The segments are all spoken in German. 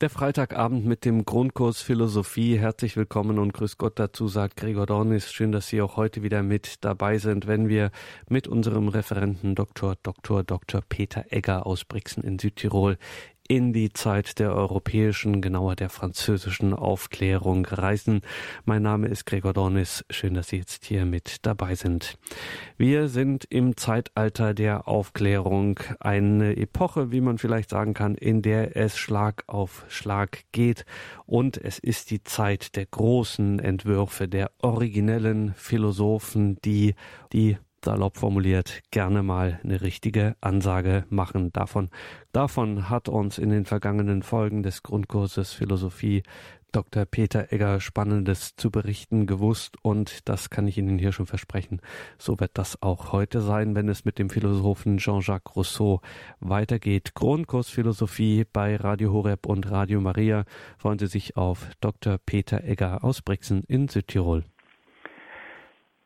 Der Freitagabend mit dem Grundkurs Philosophie. Herzlich willkommen und grüß Gott dazu, sagt Gregor Dornis. Schön, dass Sie auch heute wieder mit dabei sind, wenn wir mit unserem Referenten Dr. Dr. Dr. Peter Egger aus Brixen in Südtirol in die Zeit der europäischen, genauer der französischen Aufklärung reisen. Mein Name ist Gregor Dornis. Schön, dass Sie jetzt hier mit dabei sind. Wir sind im Zeitalter der Aufklärung, eine Epoche, wie man vielleicht sagen kann, in der es Schlag auf Schlag geht und es ist die Zeit der großen Entwürfe, der originellen Philosophen, die die salopp formuliert, gerne mal eine richtige Ansage machen. Davon, davon hat uns in den vergangenen Folgen des Grundkurses Philosophie Dr. Peter Egger Spannendes zu berichten gewusst und das kann ich Ihnen hier schon versprechen. So wird das auch heute sein, wenn es mit dem Philosophen Jean-Jacques Rousseau weitergeht. Grundkurs Philosophie bei Radio Horeb und Radio Maria. Freuen Sie sich auf Dr. Peter Egger aus Brixen in Südtirol.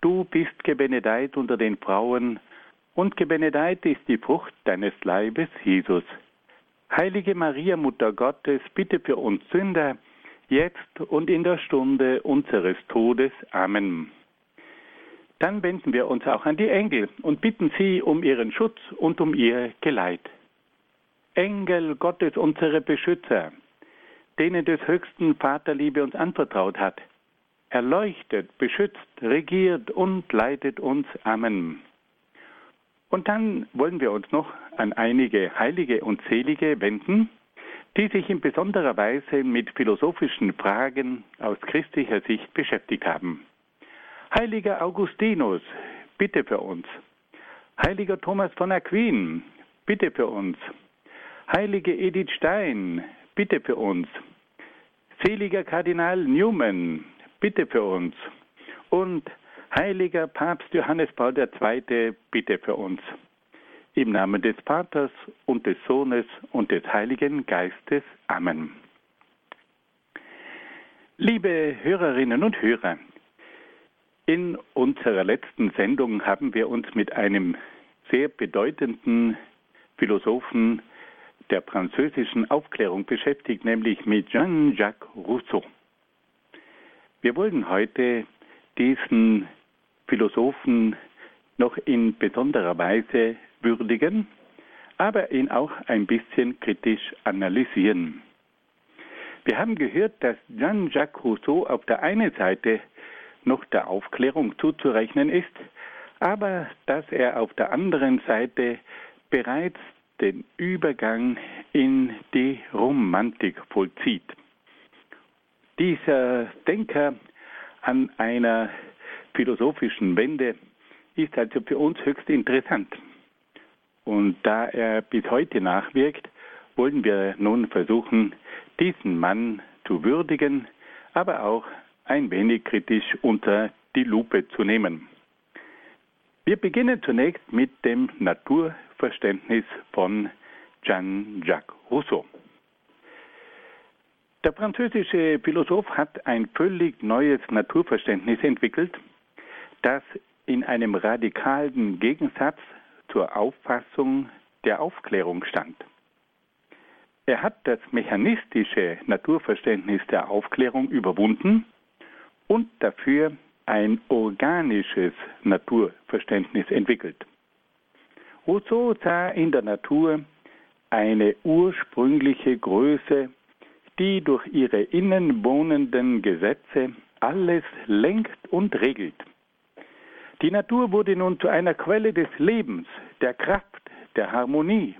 Du bist gebenedeit unter den Frauen, und gebenedeit ist die Frucht deines Leibes, Jesus. Heilige Maria, Mutter Gottes, bitte für uns Sünder, jetzt und in der Stunde unseres Todes. Amen. Dann wenden wir uns auch an die Engel und bitten sie um ihren Schutz und um ihr Geleit. Engel Gottes, unsere Beschützer, denen des höchsten Vaterliebe uns anvertraut hat, erleuchtet, beschützt, regiert und leitet uns. Amen. Und dann wollen wir uns noch an einige Heilige und Selige wenden, die sich in besonderer Weise mit philosophischen Fragen aus christlicher Sicht beschäftigt haben. Heiliger Augustinus, bitte für uns. Heiliger Thomas von Aquin, bitte für uns. Heilige Edith Stein, bitte für uns. Seliger Kardinal Newman, bitte für uns. Und heiliger Papst Johannes Paul II, bitte für uns. Im Namen des Vaters und des Sohnes und des Heiligen Geistes. Amen. Liebe Hörerinnen und Hörer, in unserer letzten Sendung haben wir uns mit einem sehr bedeutenden Philosophen der französischen Aufklärung beschäftigt, nämlich mit Jean-Jacques Rousseau. Wir wollen heute diesen Philosophen noch in besonderer Weise würdigen, aber ihn auch ein bisschen kritisch analysieren. Wir haben gehört, dass Jean-Jacques Rousseau auf der einen Seite noch der Aufklärung zuzurechnen ist, aber dass er auf der anderen Seite bereits den Übergang in die Romantik vollzieht. Dieser Denker an einer philosophischen Wende ist also für uns höchst interessant. Und da er bis heute nachwirkt, wollen wir nun versuchen, diesen Mann zu würdigen, aber auch ein wenig kritisch unter die Lupe zu nehmen. Wir beginnen zunächst mit dem Naturverständnis von Jean-Jacques Rousseau. Der französische Philosoph hat ein völlig neues Naturverständnis entwickelt, das in einem radikalen Gegensatz zur Auffassung der Aufklärung stand. Er hat das mechanistische Naturverständnis der Aufklärung überwunden und dafür ein organisches Naturverständnis entwickelt. Rousseau sah in der Natur eine ursprüngliche Größe die durch ihre innen wohnenden Gesetze alles lenkt und regelt. Die Natur wurde nun zu einer Quelle des Lebens, der Kraft, der Harmonie,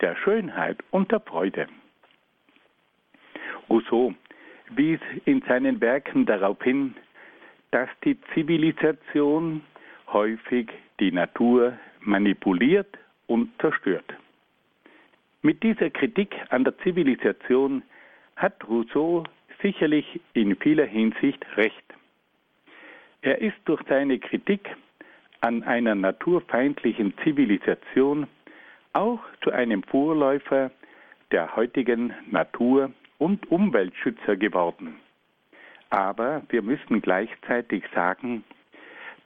der Schönheit und der Freude. Rousseau wies in seinen Werken darauf hin, dass die Zivilisation häufig die Natur manipuliert und zerstört. Mit dieser Kritik an der Zivilisation hat Rousseau sicherlich in vieler Hinsicht recht. Er ist durch seine Kritik an einer naturfeindlichen Zivilisation auch zu einem Vorläufer der heutigen Natur- und Umweltschützer geworden. Aber wir müssen gleichzeitig sagen,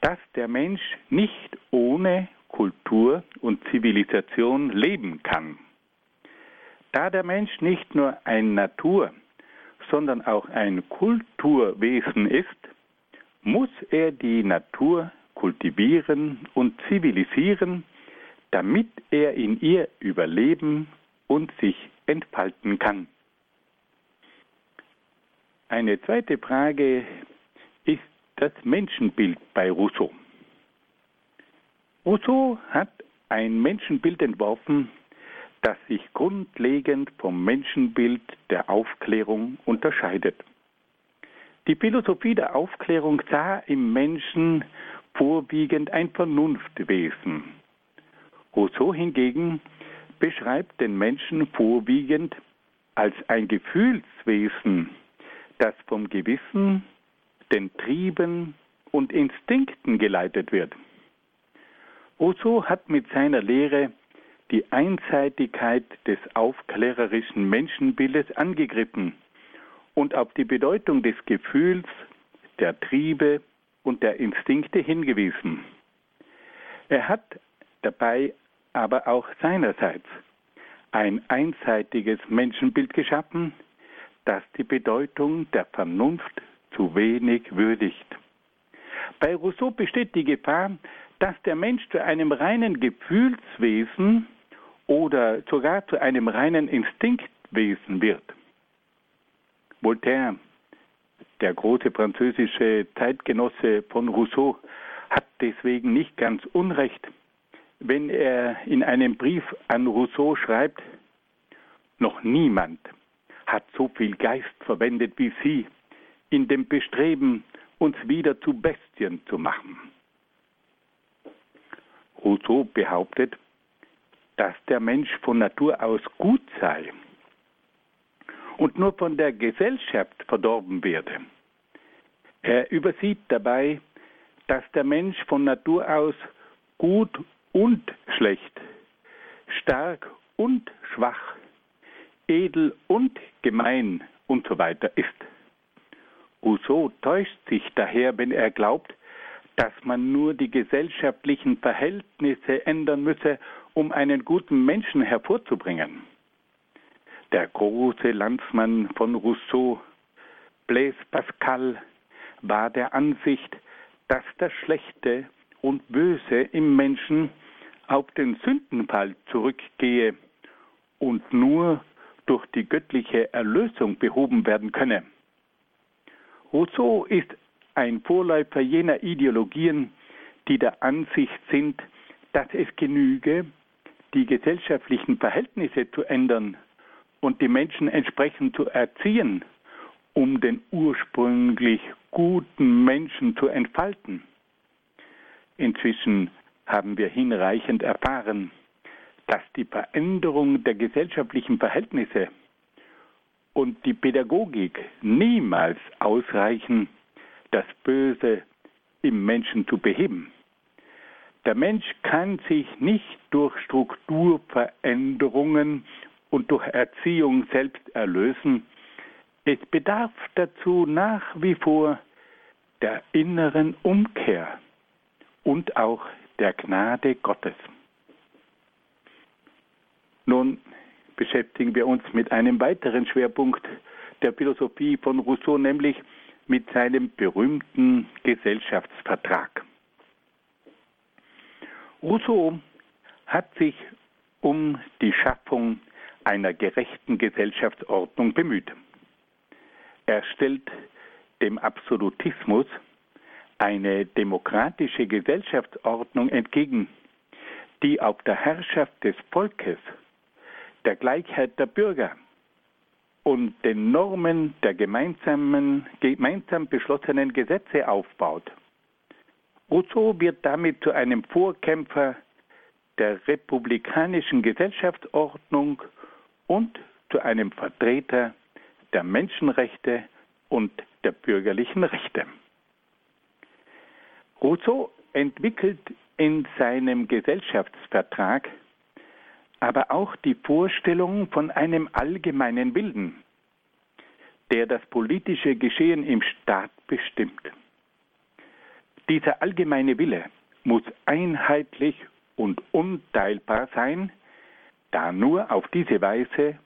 dass der Mensch nicht ohne Kultur und Zivilisation leben kann. Da der Mensch nicht nur ein Natur, sondern auch ein Kulturwesen ist, muss er die Natur kultivieren und zivilisieren, damit er in ihr überleben und sich entfalten kann. Eine zweite Frage ist das Menschenbild bei Rousseau. Rousseau hat ein Menschenbild entworfen, das sich grundlegend vom Menschenbild der Aufklärung unterscheidet. Die Philosophie der Aufklärung sah im Menschen vorwiegend ein Vernunftwesen. Rousseau hingegen beschreibt den Menschen vorwiegend als ein Gefühlswesen, das vom Gewissen, den Trieben und Instinkten geleitet wird. Rousseau hat mit seiner Lehre die Einseitigkeit des aufklärerischen Menschenbildes angegriffen und auf die Bedeutung des Gefühls, der Triebe und der Instinkte hingewiesen. Er hat dabei aber auch seinerseits ein einseitiges Menschenbild geschaffen, das die Bedeutung der Vernunft zu wenig würdigt. Bei Rousseau besteht die Gefahr, dass der Mensch zu einem reinen Gefühlswesen oder sogar zu einem reinen Instinktwesen wird. Voltaire, der große französische Zeitgenosse von Rousseau, hat deswegen nicht ganz Unrecht, wenn er in einem Brief an Rousseau schreibt, noch niemand hat so viel Geist verwendet wie Sie in dem Bestreben, uns wieder zu Bestien zu machen. Rousseau behauptet, dass der Mensch von Natur aus gut sei und nur von der Gesellschaft verdorben werde. Er übersieht dabei, dass der Mensch von Natur aus gut und schlecht, stark und schwach, edel und gemein und so weiter ist. Rousseau täuscht sich daher, wenn er glaubt, dass man nur die gesellschaftlichen Verhältnisse ändern müsse, um einen guten Menschen hervorzubringen. Der große Landsmann von Rousseau, Blaise Pascal, war der Ansicht, dass das Schlechte und Böse im Menschen auf den Sündenfall zurückgehe und nur durch die göttliche Erlösung behoben werden könne. Rousseau ist ein Vorläufer jener Ideologien, die der Ansicht sind, dass es genüge, die gesellschaftlichen Verhältnisse zu ändern und die Menschen entsprechend zu erziehen, um den ursprünglich guten Menschen zu entfalten. Inzwischen haben wir hinreichend erfahren, dass die Veränderung der gesellschaftlichen Verhältnisse und die Pädagogik niemals ausreichen, das Böse im Menschen zu beheben. Der Mensch kann sich nicht durch Strukturveränderungen und durch Erziehung selbst erlösen. Es bedarf dazu nach wie vor der inneren Umkehr und auch der Gnade Gottes. Nun beschäftigen wir uns mit einem weiteren Schwerpunkt der Philosophie von Rousseau, nämlich mit seinem berühmten Gesellschaftsvertrag. Rousseau hat sich um die Schaffung einer gerechten Gesellschaftsordnung bemüht. Er stellt dem Absolutismus eine demokratische Gesellschaftsordnung entgegen, die auf der Herrschaft des Volkes, der Gleichheit der Bürger und den Normen der gemeinsamen, gemeinsam beschlossenen Gesetze aufbaut. Rousseau wird damit zu einem Vorkämpfer der republikanischen Gesellschaftsordnung und zu einem Vertreter der Menschenrechte und der bürgerlichen Rechte. Rousseau entwickelt in seinem Gesellschaftsvertrag aber auch die Vorstellung von einem allgemeinen Willen, der das politische Geschehen im Staat bestimmt. Dieser allgemeine Wille muss einheitlich und unteilbar sein, da nur auf diese Weise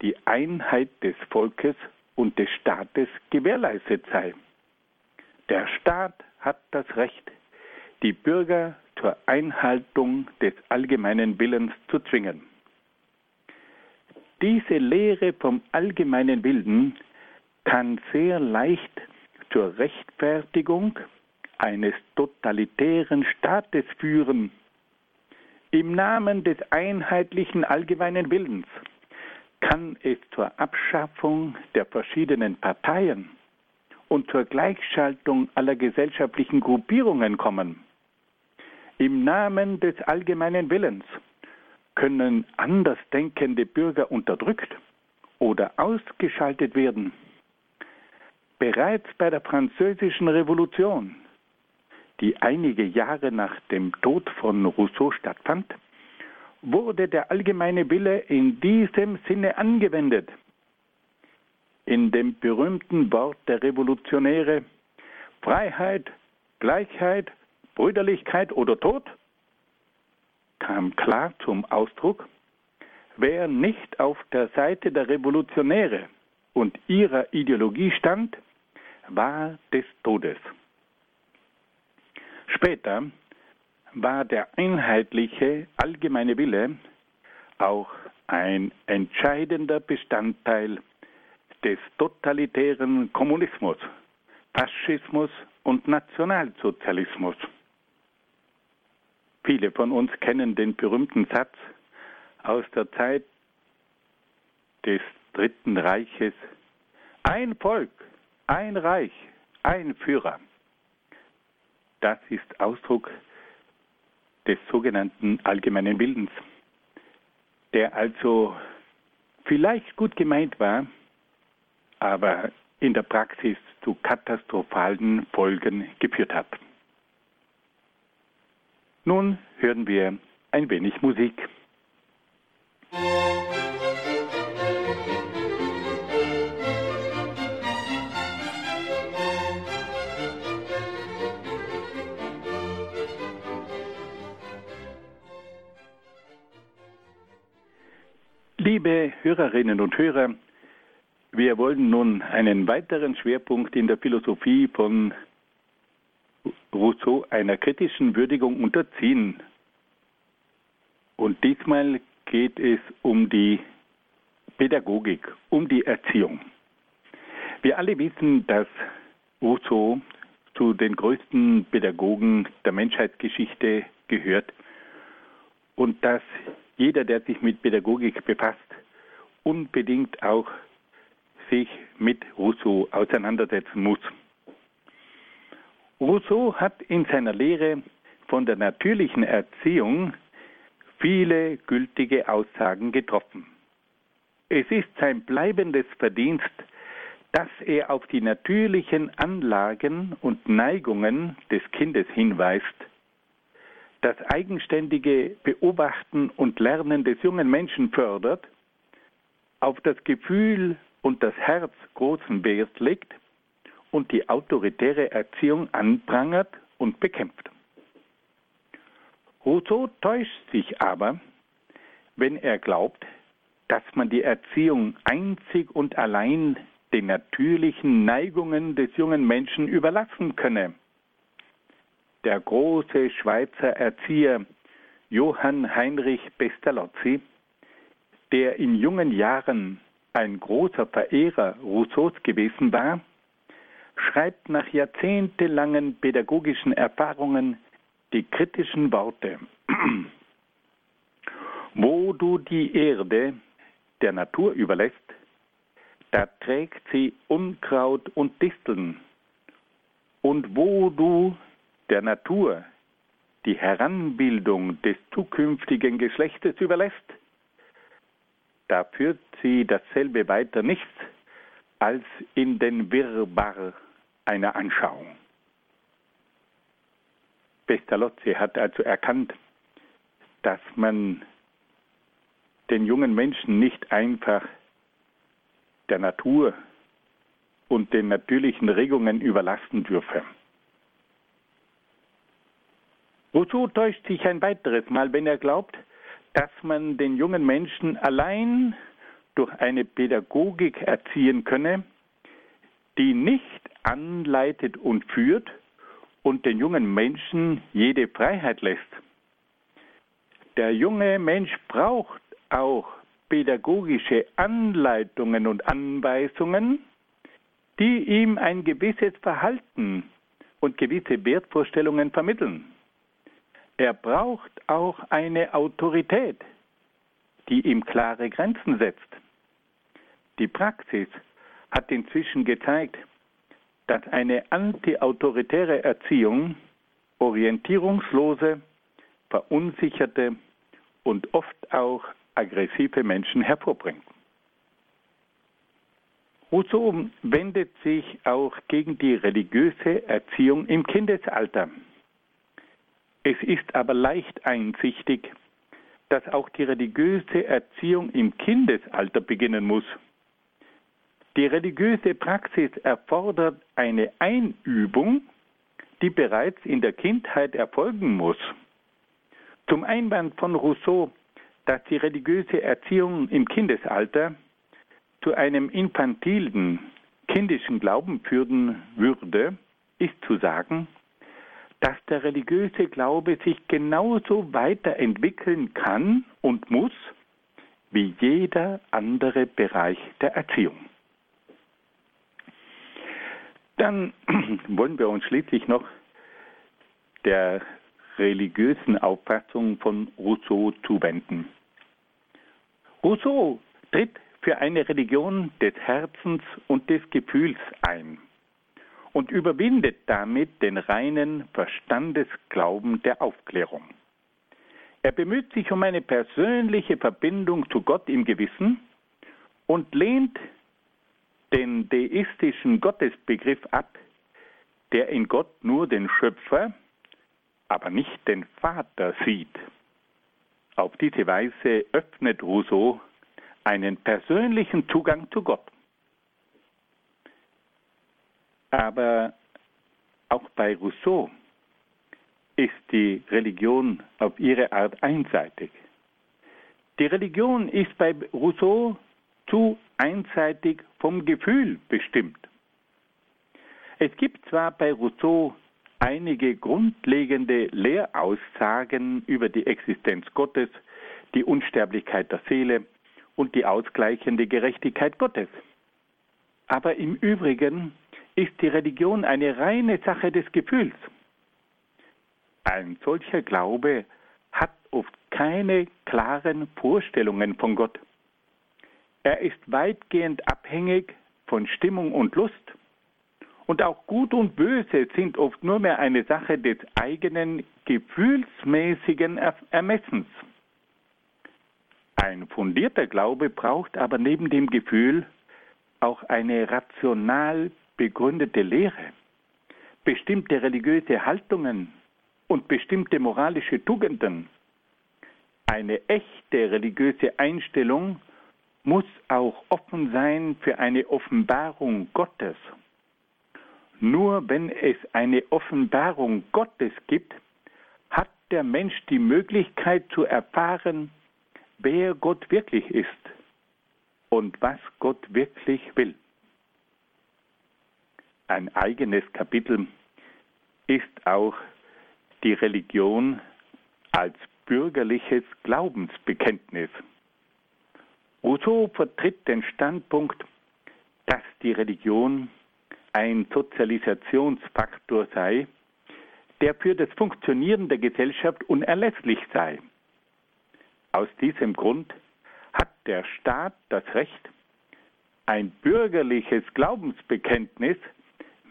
die Einheit des Volkes und des Staates gewährleistet sei. Der Staat hat das Recht, die Bürger zur Einhaltung des allgemeinen Willens zu zwingen. Diese Lehre vom allgemeinen Willen kann sehr leicht zur Rechtfertigung eines totalitären Staates führen. Im Namen des einheitlichen allgemeinen Willens kann es zur Abschaffung der verschiedenen Parteien und zur Gleichschaltung aller gesellschaftlichen Gruppierungen kommen. Im Namen des allgemeinen Willens können andersdenkende Bürger unterdrückt oder ausgeschaltet werden. Bereits bei der Französischen Revolution, die einige Jahre nach dem Tod von Rousseau stattfand, wurde der allgemeine Wille in diesem Sinne angewendet. In dem berühmten Wort der Revolutionäre Freiheit, Gleichheit, Brüderlichkeit oder Tod kam klar zum Ausdruck, wer nicht auf der Seite der Revolutionäre und ihrer Ideologie stand, war des Todes. Später war der einheitliche allgemeine Wille auch ein entscheidender Bestandteil des totalitären Kommunismus, Faschismus und Nationalsozialismus. Viele von uns kennen den berühmten Satz aus der Zeit des Dritten Reiches. Ein Volk, ein Reich, ein Führer. Das ist Ausdruck des sogenannten allgemeinen Willens, der also vielleicht gut gemeint war, aber in der Praxis zu katastrophalen Folgen geführt hat. Nun hören wir ein wenig Musik. Liebe Hörerinnen und Hörer, wir wollen nun einen weiteren Schwerpunkt in der Philosophie von Rousseau einer kritischen Würdigung unterziehen. Und diesmal geht es um die Pädagogik, um die Erziehung. Wir alle wissen, dass Rousseau zu den größten Pädagogen der Menschheitsgeschichte gehört und dass jeder, der sich mit Pädagogik befasst, unbedingt auch sich mit Rousseau auseinandersetzen muss. Rousseau hat in seiner Lehre von der natürlichen Erziehung viele gültige Aussagen getroffen. Es ist sein bleibendes Verdienst, dass er auf die natürlichen Anlagen und Neigungen des Kindes hinweist das eigenständige Beobachten und Lernen des jungen Menschen fördert, auf das Gefühl und das Herz großen Wert legt und die autoritäre Erziehung anprangert und bekämpft. Rousseau täuscht sich aber, wenn er glaubt, dass man die Erziehung einzig und allein den natürlichen Neigungen des jungen Menschen überlassen könne der große Schweizer Erzieher Johann Heinrich Pestalozzi, der in jungen Jahren ein großer Verehrer Rousseaus gewesen war, schreibt nach jahrzehntelangen pädagogischen Erfahrungen die kritischen Worte. Wo du die Erde der Natur überlässt, da trägt sie Unkraut und Disteln. Und wo du der Natur die Heranbildung des zukünftigen Geschlechtes überlässt, da führt sie dasselbe weiter nichts als in den Wirrbarr einer Anschauung. Pestalozzi hat also erkannt, dass man den jungen Menschen nicht einfach der Natur und den natürlichen Regungen überlassen dürfe. Rousseau täuscht sich ein weiteres Mal, wenn er glaubt, dass man den jungen Menschen allein durch eine Pädagogik erziehen könne, die nicht anleitet und führt und den jungen Menschen jede Freiheit lässt. Der junge Mensch braucht auch pädagogische Anleitungen und Anweisungen, die ihm ein gewisses Verhalten und gewisse Wertvorstellungen vermitteln. Er braucht auch eine Autorität, die ihm klare Grenzen setzt. Die Praxis hat inzwischen gezeigt, dass eine antiautoritäre Erziehung orientierungslose, verunsicherte und oft auch aggressive Menschen hervorbringt. Rousseau wendet sich auch gegen die religiöse Erziehung im Kindesalter. Es ist aber leicht einsichtig, dass auch die religiöse Erziehung im Kindesalter beginnen muss. Die religiöse Praxis erfordert eine Einübung, die bereits in der Kindheit erfolgen muss. Zum Einwand von Rousseau, dass die religiöse Erziehung im Kindesalter zu einem infantilen, kindischen Glauben führen würde, ist zu sagen, dass der religiöse Glaube sich genauso weiterentwickeln kann und muss wie jeder andere Bereich der Erziehung. Dann wollen wir uns schließlich noch der religiösen Auffassung von Rousseau zuwenden. Rousseau tritt für eine Religion des Herzens und des Gefühls ein und überwindet damit den reinen Verstandesglauben der Aufklärung. Er bemüht sich um eine persönliche Verbindung zu Gott im Gewissen und lehnt den deistischen Gottesbegriff ab, der in Gott nur den Schöpfer, aber nicht den Vater sieht. Auf diese Weise öffnet Rousseau einen persönlichen Zugang zu Gott. Aber auch bei Rousseau ist die Religion auf ihre Art einseitig. Die Religion ist bei Rousseau zu einseitig vom Gefühl bestimmt. Es gibt zwar bei Rousseau einige grundlegende Lehraussagen über die Existenz Gottes, die Unsterblichkeit der Seele und die ausgleichende Gerechtigkeit Gottes. Aber im Übrigen ist die Religion eine reine Sache des Gefühls. Ein solcher Glaube hat oft keine klaren Vorstellungen von Gott. Er ist weitgehend abhängig von Stimmung und Lust. Und auch Gut und Böse sind oft nur mehr eine Sache des eigenen gefühlsmäßigen Ermessens. Ein fundierter Glaube braucht aber neben dem Gefühl auch eine rational begründete Lehre, bestimmte religiöse Haltungen und bestimmte moralische Tugenden. Eine echte religiöse Einstellung muss auch offen sein für eine Offenbarung Gottes. Nur wenn es eine Offenbarung Gottes gibt, hat der Mensch die Möglichkeit zu erfahren, wer Gott wirklich ist und was Gott wirklich will ein eigenes Kapitel ist auch die Religion als bürgerliches Glaubensbekenntnis. Rousseau vertritt den Standpunkt, dass die Religion ein Sozialisationsfaktor sei, der für das Funktionieren der Gesellschaft unerlässlich sei. Aus diesem Grund hat der Staat das Recht, ein bürgerliches Glaubensbekenntnis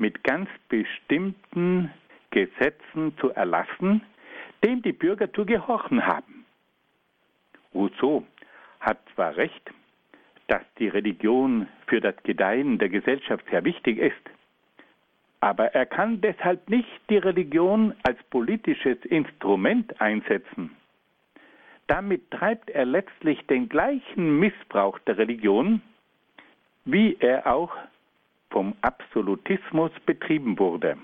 mit ganz bestimmten Gesetzen zu erlassen, dem die Bürger zu gehorchen haben. Rousseau hat zwar recht, dass die Religion für das Gedeihen der Gesellschaft sehr wichtig ist, aber er kann deshalb nicht die Religion als politisches Instrument einsetzen. Damit treibt er letztlich den gleichen Missbrauch der Religion, wie er auch vom Absolutismus betrieben wurde.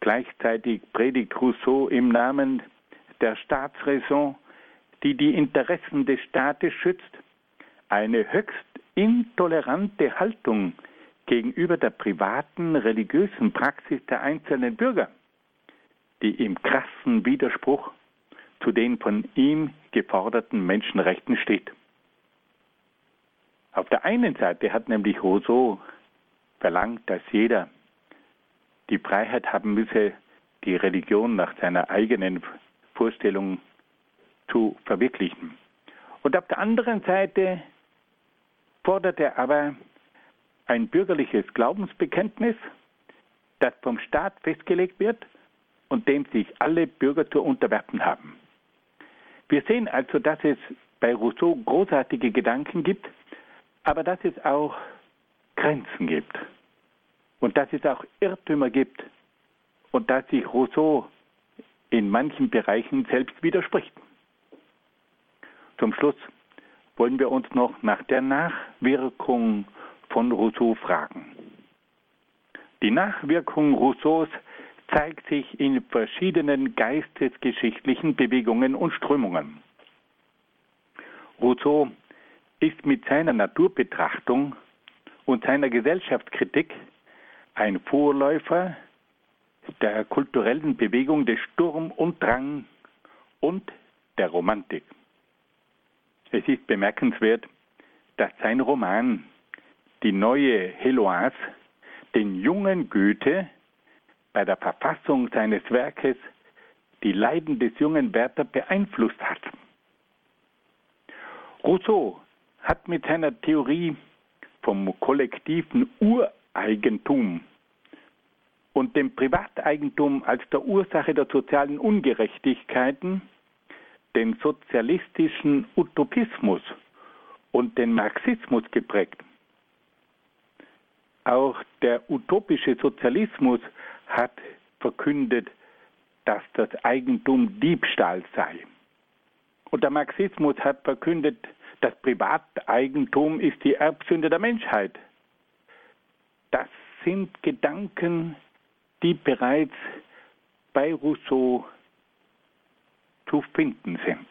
Gleichzeitig predigt Rousseau im Namen der Staatsräson, die die Interessen des Staates schützt, eine höchst intolerante Haltung gegenüber der privaten religiösen Praxis der einzelnen Bürger, die im krassen Widerspruch zu den von ihm geforderten Menschenrechten steht. Auf der einen Seite hat nämlich Rousseau verlangt, dass jeder die Freiheit haben müsse, die Religion nach seiner eigenen Vorstellung zu verwirklichen. Und auf der anderen Seite fordert er aber ein bürgerliches Glaubensbekenntnis, das vom Staat festgelegt wird und dem sich alle Bürger zu unterwerfen haben. Wir sehen also, dass es bei Rousseau großartige Gedanken gibt, aber dass es auch Grenzen gibt und dass es auch Irrtümer gibt und dass sich Rousseau in manchen Bereichen selbst widerspricht. Zum Schluss wollen wir uns noch nach der Nachwirkung von Rousseau fragen. Die Nachwirkung Rousseaus zeigt sich in verschiedenen geistesgeschichtlichen Bewegungen und Strömungen. Rousseau ist mit seiner Naturbetrachtung und seiner Gesellschaftskritik ein Vorläufer der kulturellen Bewegung des Sturm und Drang und der Romantik. Es ist bemerkenswert, dass sein Roman Die neue Heloise den jungen Goethe bei der Verfassung seines Werkes die Leiden des jungen Werther beeinflusst hat. Rousseau hat mit seiner Theorie vom kollektiven Ureigentum und dem Privateigentum als der Ursache der sozialen Ungerechtigkeiten den sozialistischen Utopismus und den Marxismus geprägt. Auch der utopische Sozialismus hat verkündet, dass das Eigentum Diebstahl sei. Und der Marxismus hat verkündet, das Privateigentum ist die Erbsünde der Menschheit. Das sind Gedanken, die bereits bei Rousseau zu finden sind.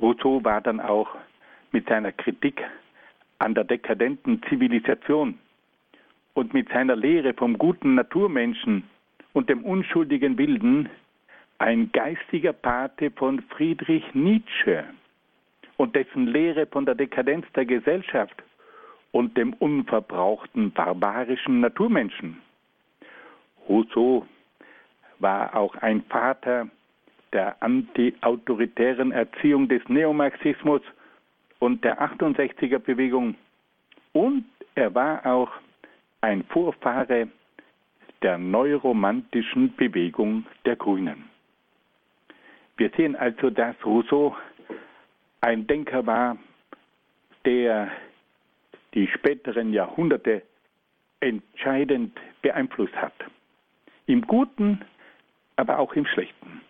Rousseau war dann auch mit seiner Kritik an der dekadenten Zivilisation und mit seiner Lehre vom guten Naturmenschen und dem unschuldigen Wilden ein geistiger Pate von Friedrich Nietzsche und dessen Lehre von der Dekadenz der Gesellschaft und dem unverbrauchten barbarischen Naturmenschen. Rousseau war auch ein Vater der anti-autoritären Erziehung des Neomarxismus und der 68er Bewegung und er war auch ein Vorfahre der neuromantischen Bewegung der Grünen. Wir sehen also, dass Rousseau ein Denker war, der die späteren Jahrhunderte entscheidend beeinflusst hat. Im Guten, aber auch im Schlechten.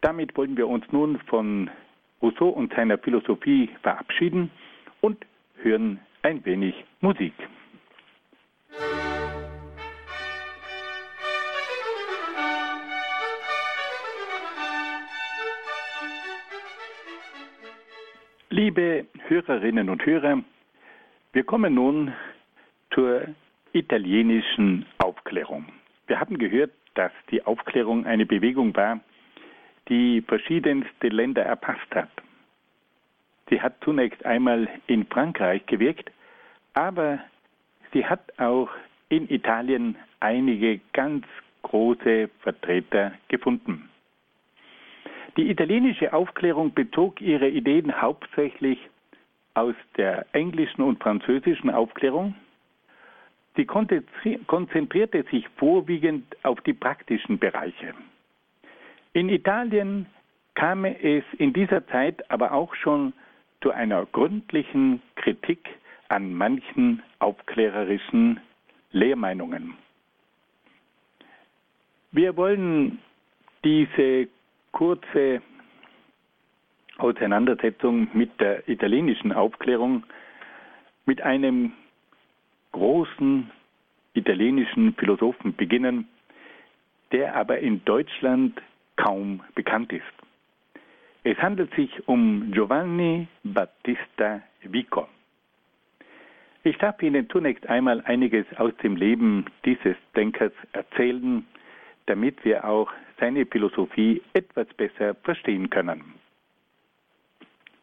Damit wollen wir uns nun von Rousseau und seiner Philosophie verabschieden und hören ein wenig Musik. Liebe Hörerinnen und Hörer, wir kommen nun zur italienischen Aufklärung. Wir haben gehört, dass die Aufklärung eine Bewegung war, die verschiedenste Länder erpasst hat. Sie hat zunächst einmal in Frankreich gewirkt, aber sie hat auch in Italien einige ganz große Vertreter gefunden. Die italienische Aufklärung bezog ihre Ideen hauptsächlich aus der englischen und französischen Aufklärung. Sie konzentrierte sich vorwiegend auf die praktischen Bereiche. In Italien kam es in dieser Zeit aber auch schon zu einer gründlichen Kritik an manchen aufklärerischen Lehrmeinungen. Wir wollen diese kurze Auseinandersetzung mit der italienischen Aufklärung mit einem großen italienischen Philosophen beginnen, der aber in Deutschland kaum bekannt ist. Es handelt sich um Giovanni Battista Vico. Ich darf Ihnen zunächst einmal einiges aus dem Leben dieses Denkers erzählen, damit wir auch seine Philosophie etwas besser verstehen können.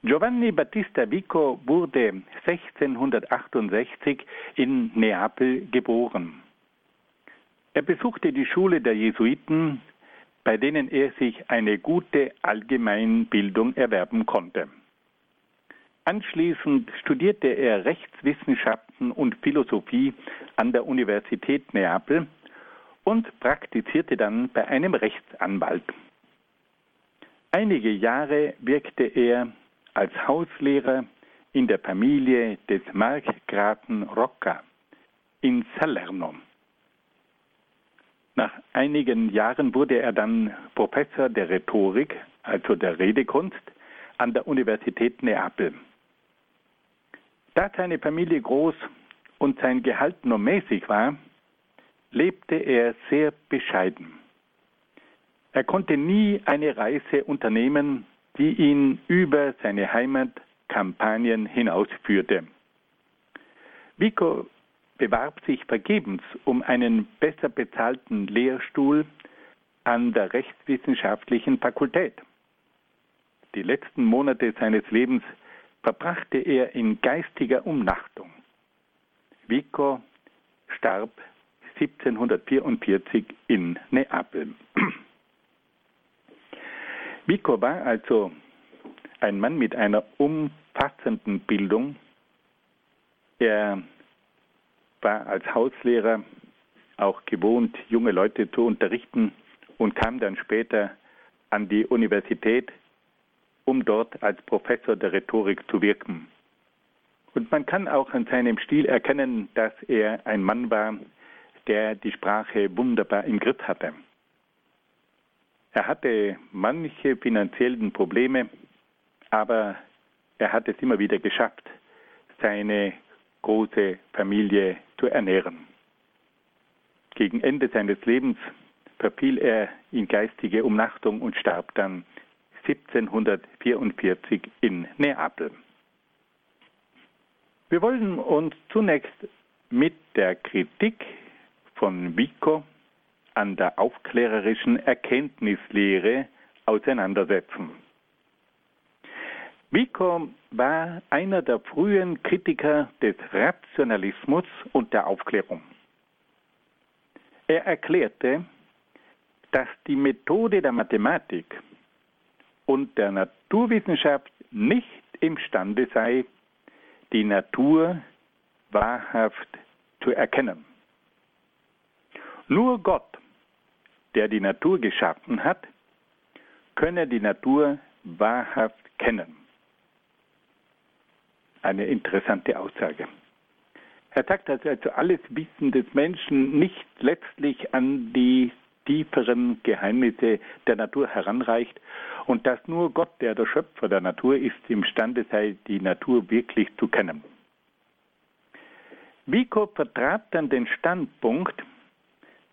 Giovanni Battista Vico wurde 1668 in Neapel geboren. Er besuchte die Schule der Jesuiten, bei denen er sich eine gute Allgemeinbildung erwerben konnte. Anschließend studierte er Rechtswissenschaften und Philosophie an der Universität Neapel und praktizierte dann bei einem Rechtsanwalt. Einige Jahre wirkte er als Hauslehrer in der Familie des Markgrafen Rocca in Salerno. Nach einigen Jahren wurde er dann Professor der Rhetorik, also der Redekunst, an der Universität Neapel. Da seine Familie groß und sein Gehalt nur mäßig war, lebte er sehr bescheiden. Er konnte nie eine Reise unternehmen, die ihn über seine Heimat Kampanien hinausführte. Vico bewarb sich vergebens um einen besser bezahlten Lehrstuhl an der Rechtswissenschaftlichen Fakultät. Die letzten Monate seines Lebens verbrachte er in geistiger Umnachtung. Vico starb 1744 in Neapel. Vico war also ein Mann mit einer umfassenden Bildung. Er war als Hauslehrer auch gewohnt, junge Leute zu unterrichten und kam dann später an die Universität, um dort als Professor der Rhetorik zu wirken. Und man kann auch an seinem Stil erkennen, dass er ein Mann war, der die Sprache wunderbar im Griff hatte. Er hatte manche finanziellen Probleme, aber er hat es immer wieder geschafft, seine große Familie zu ernähren. Gegen Ende seines Lebens verfiel er in geistige Umnachtung und starb dann 1744 in Neapel. Wir wollen uns zunächst mit der Kritik von Vico an der aufklärerischen Erkenntnislehre auseinandersetzen. Vico war einer der frühen Kritiker des Rationalismus und der Aufklärung. Er erklärte, dass die Methode der Mathematik und der Naturwissenschaft nicht imstande sei, die Natur wahrhaft zu erkennen. Nur Gott, der die Natur geschaffen hat, könne die Natur wahrhaft kennen. Eine interessante Aussage. Er sagt also, also alles Wissen des Menschen nicht letztlich an die tieferen Geheimnisse der Natur heranreicht und dass nur Gott, der der Schöpfer der Natur ist, imstande sei, die Natur wirklich zu kennen. Vico vertrat dann den Standpunkt,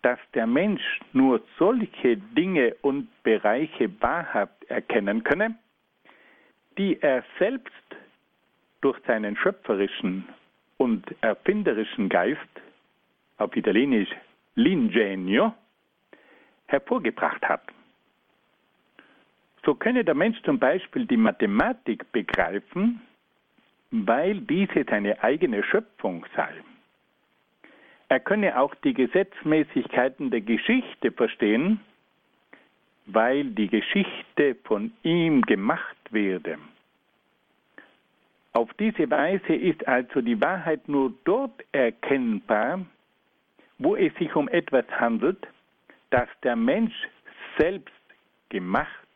dass der Mensch nur solche Dinge und Bereiche wahrhaft erkennen könne, die er selbst durch seinen schöpferischen und erfinderischen Geist, auf Italienisch l'ingegno, hervorgebracht hat. So könne der Mensch zum Beispiel die Mathematik begreifen, weil diese seine eigene Schöpfung sei. Er könne auch die Gesetzmäßigkeiten der Geschichte verstehen, weil die Geschichte von ihm gemacht werde. Auf diese Weise ist also die Wahrheit nur dort erkennbar, wo es sich um etwas handelt, das der Mensch selbst gemacht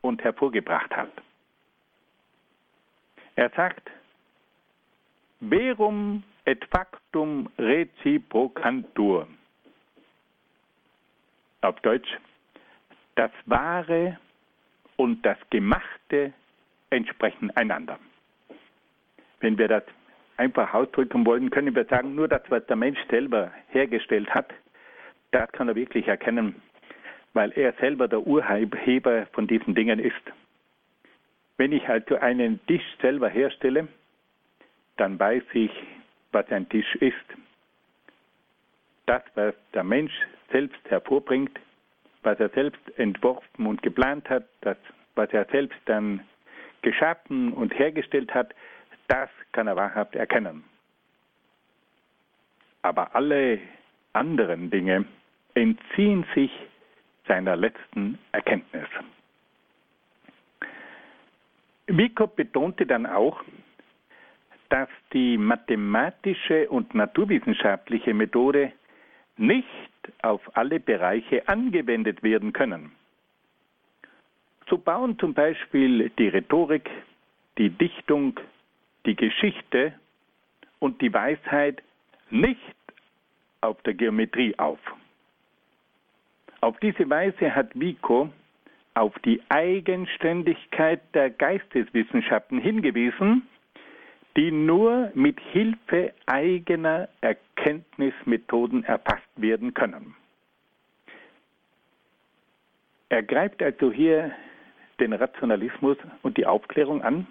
und hervorgebracht hat. Er sagt, verum et factum reciprocantur. Auf Deutsch, das Wahre und das Gemachte entsprechen einander. Wenn wir das einfach ausdrücken wollen, können wir sagen, nur das, was der Mensch selber hergestellt hat, das kann er wirklich erkennen, weil er selber der Urheber von diesen Dingen ist. Wenn ich also einen Tisch selber herstelle, dann weiß ich, was ein Tisch ist. Das, was der Mensch selbst hervorbringt, was er selbst entworfen und geplant hat, das, was er selbst dann geschaffen und hergestellt hat, das kann er wahrhaft erkennen. Aber alle anderen Dinge entziehen sich seiner letzten Erkenntnis. Wiekow betonte dann auch, dass die mathematische und naturwissenschaftliche Methode nicht auf alle Bereiche angewendet werden können. So bauen zum Beispiel die Rhetorik, die Dichtung, die Geschichte und die Weisheit nicht auf der Geometrie auf. Auf diese Weise hat Vico auf die Eigenständigkeit der Geisteswissenschaften hingewiesen, die nur mit Hilfe eigener Erkenntnismethoden erfasst werden können. Er greift also hier den Rationalismus und die Aufklärung an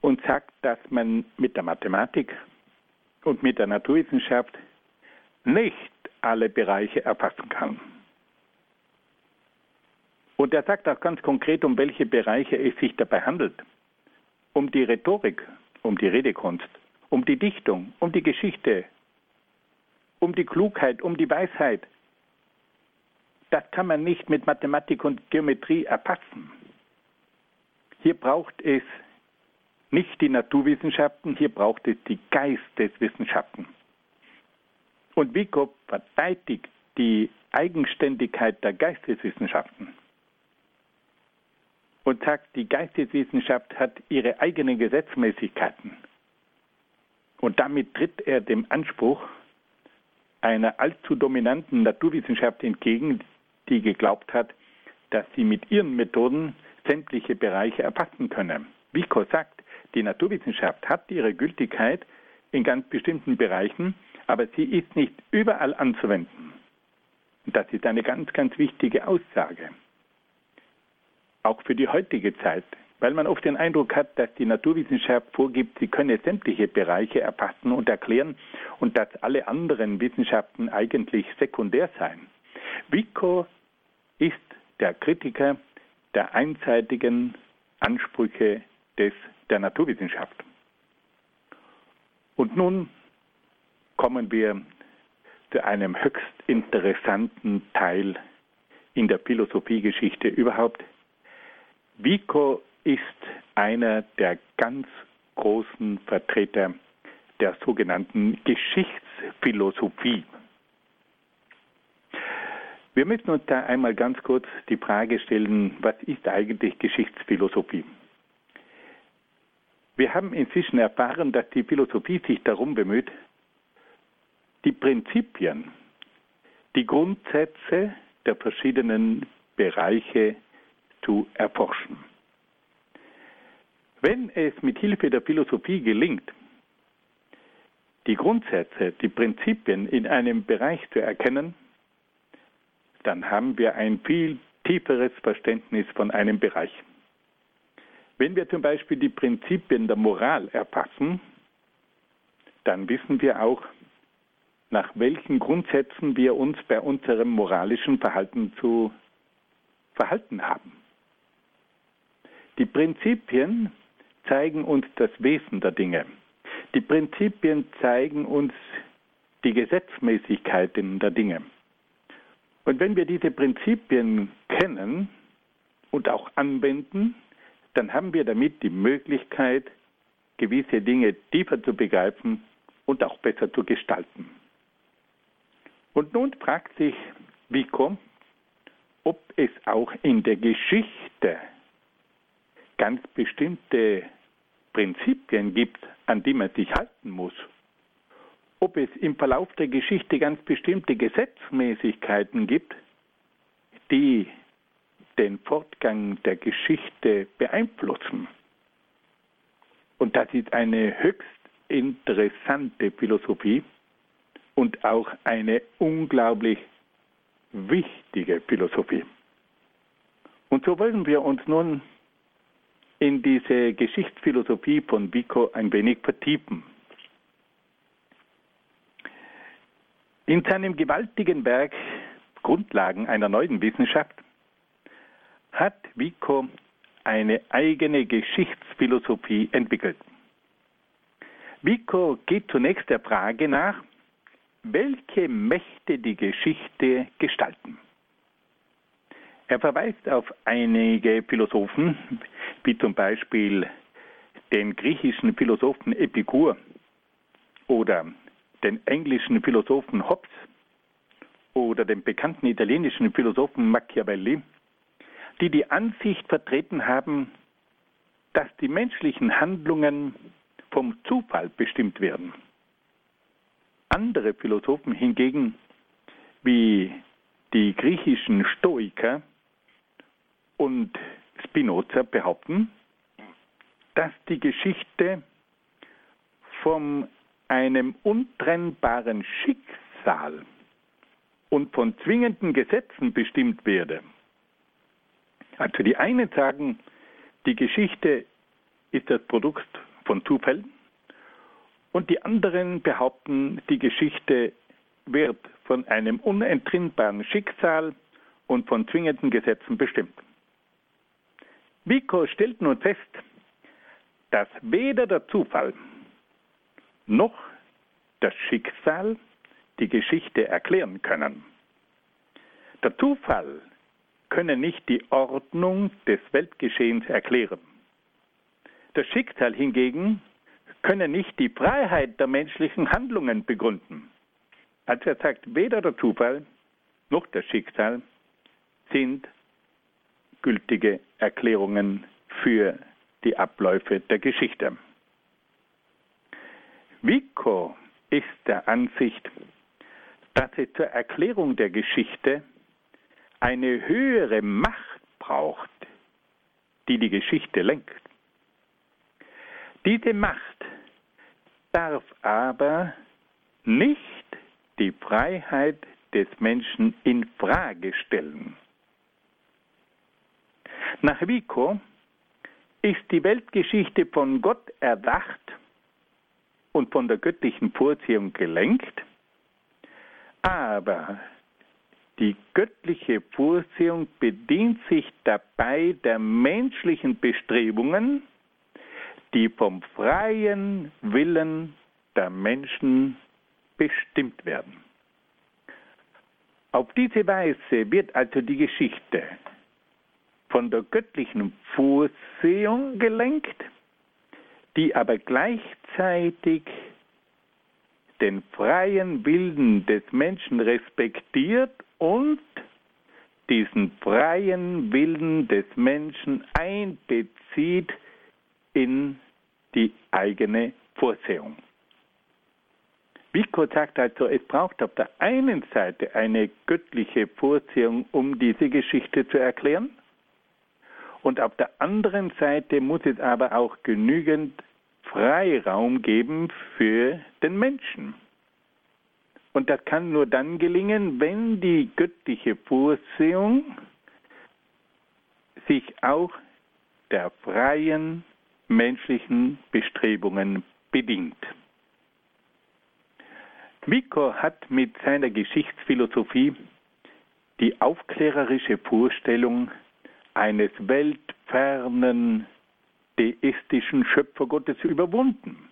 und sagt, dass man mit der Mathematik und mit der Naturwissenschaft nicht alle Bereiche erfassen kann. Und er sagt auch ganz konkret, um welche Bereiche es sich dabei handelt. Um die Rhetorik, um die Redekunst, um die Dichtung, um die Geschichte, um die Klugheit, um die Weisheit. Das kann man nicht mit Mathematik und Geometrie erfassen. Hier braucht es nicht die Naturwissenschaften, hier braucht es die Geisteswissenschaften. Und Wiekow verteidigt die Eigenständigkeit der Geisteswissenschaften und sagt, die Geisteswissenschaft hat ihre eigenen Gesetzmäßigkeiten. Und damit tritt er dem Anspruch einer allzu dominanten Naturwissenschaft entgegen, die geglaubt hat, dass sie mit ihren Methoden sämtliche Bereiche erfassen könne. Vico sagt, die Naturwissenschaft hat ihre Gültigkeit in ganz bestimmten Bereichen, aber sie ist nicht überall anzuwenden. Das ist eine ganz, ganz wichtige Aussage auch für die heutige Zeit, weil man oft den Eindruck hat, dass die Naturwissenschaft vorgibt, sie könne sämtliche Bereiche erfassen und erklären und dass alle anderen Wissenschaften eigentlich sekundär seien. Vico ist der Kritiker der einseitigen Ansprüche des, der Naturwissenschaft. Und nun kommen wir zu einem höchst interessanten Teil in der Philosophiegeschichte überhaupt, Vico ist einer der ganz großen Vertreter der sogenannten Geschichtsphilosophie. Wir müssen uns da einmal ganz kurz die Frage stellen, was ist eigentlich Geschichtsphilosophie? Wir haben inzwischen erfahren, dass die Philosophie sich darum bemüht, die Prinzipien, die Grundsätze der verschiedenen Bereiche zu erforschen. Wenn es mit Hilfe der Philosophie gelingt, die Grundsätze, die Prinzipien in einem Bereich zu erkennen, dann haben wir ein viel tieferes Verständnis von einem Bereich. Wenn wir zum Beispiel die Prinzipien der Moral erfassen, dann wissen wir auch, nach welchen Grundsätzen wir uns bei unserem moralischen Verhalten zu verhalten haben. Die Prinzipien zeigen uns das Wesen der Dinge. Die Prinzipien zeigen uns die Gesetzmäßigkeiten der Dinge. Und wenn wir diese Prinzipien kennen und auch anwenden, dann haben wir damit die Möglichkeit, gewisse Dinge tiefer zu begreifen und auch besser zu gestalten. Und nun fragt sich Vico, ob es auch in der Geschichte ganz bestimmte Prinzipien gibt, an die man sich halten muss. Ob es im Verlauf der Geschichte ganz bestimmte Gesetzmäßigkeiten gibt, die den Fortgang der Geschichte beeinflussen. Und das ist eine höchst interessante Philosophie und auch eine unglaublich wichtige Philosophie. Und so wollen wir uns nun in diese Geschichtsphilosophie von Vico ein wenig vertiefen. In seinem gewaltigen Werk Grundlagen einer neuen Wissenschaft hat Vico eine eigene Geschichtsphilosophie entwickelt. Vico geht zunächst der Frage nach, welche Mächte die Geschichte gestalten. Er verweist auf einige Philosophen, wie zum Beispiel den griechischen Philosophen Epikur oder den englischen Philosophen Hobbes oder den bekannten italienischen Philosophen Machiavelli, die die Ansicht vertreten haben, dass die menschlichen Handlungen vom Zufall bestimmt werden. Andere Philosophen hingegen, wie die griechischen Stoiker und Spinoza, behaupten, dass die Geschichte von einem untrennbaren Schicksal und von zwingenden Gesetzen bestimmt werde. Also die einen sagen, die Geschichte ist das Produkt von Zufällen und die anderen behaupten, die Geschichte wird von einem unentrinnbaren Schicksal und von zwingenden Gesetzen bestimmt. Vico stellt nun fest, dass weder der Zufall noch das Schicksal die Geschichte erklären können. Der Zufall könne nicht die Ordnung des Weltgeschehens erklären. Das Schicksal hingegen könne nicht die Freiheit der menschlichen Handlungen begründen. Also er sagt, weder der Zufall noch das Schicksal sind gültige Erklärungen für die Abläufe der Geschichte. Vico ist der Ansicht, dass es zur Erklärung der Geschichte eine höhere Macht braucht, die die Geschichte lenkt. Diese Macht darf aber nicht die Freiheit des Menschen in Frage stellen. Nach Vico ist die Weltgeschichte von Gott erdacht und von der göttlichen Vorsehung gelenkt, aber die göttliche Vorsehung bedient sich dabei der menschlichen Bestrebungen, die vom freien Willen der Menschen bestimmt werden. Auf diese Weise wird also die Geschichte von der göttlichen Vorsehung gelenkt, die aber gleichzeitig den freien Willen des Menschen respektiert und diesen freien Willen des Menschen einbezieht in die eigene Vorsehung. Vico sagt also, es braucht auf der einen Seite eine göttliche Vorsehung, um diese Geschichte zu erklären, und auf der anderen Seite muss es aber auch genügend Freiraum geben für den Menschen. Und das kann nur dann gelingen, wenn die göttliche Vorsehung sich auch der freien menschlichen Bestrebungen bedient. Vico hat mit seiner Geschichtsphilosophie die aufklärerische Vorstellung eines weltfernen, deistischen Schöpfergottes überwunden.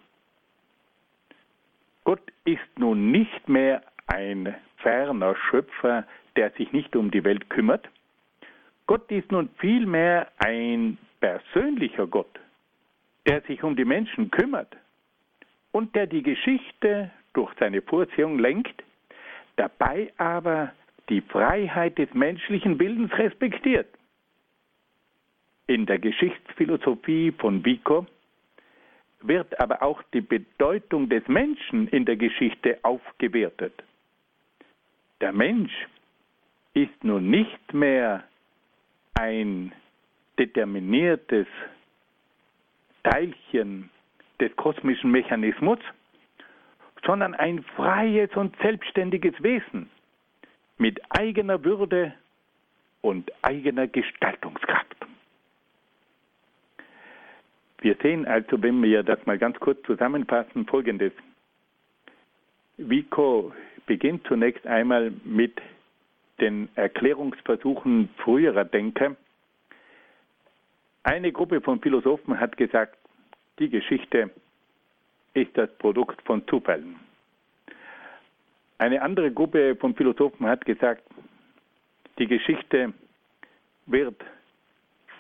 Gott ist nun nicht mehr ein ferner Schöpfer, der sich nicht um die Welt kümmert. Gott ist nun vielmehr ein persönlicher Gott, der sich um die Menschen kümmert und der die Geschichte durch seine Vorsehung lenkt, dabei aber die Freiheit des menschlichen Willens respektiert. In der Geschichtsphilosophie von Vico wird aber auch die Bedeutung des Menschen in der Geschichte aufgewertet. Der Mensch ist nun nicht mehr ein determiniertes Teilchen des kosmischen Mechanismus, sondern ein freies und selbstständiges Wesen mit eigener Würde und eigener Gestaltungskraft. Wir sehen also, wenn wir das mal ganz kurz zusammenfassen, Folgendes. Vico beginnt zunächst einmal mit den Erklärungsversuchen früherer Denker. Eine Gruppe von Philosophen hat gesagt, die Geschichte ist das Produkt von Zufällen. Eine andere Gruppe von Philosophen hat gesagt, die Geschichte wird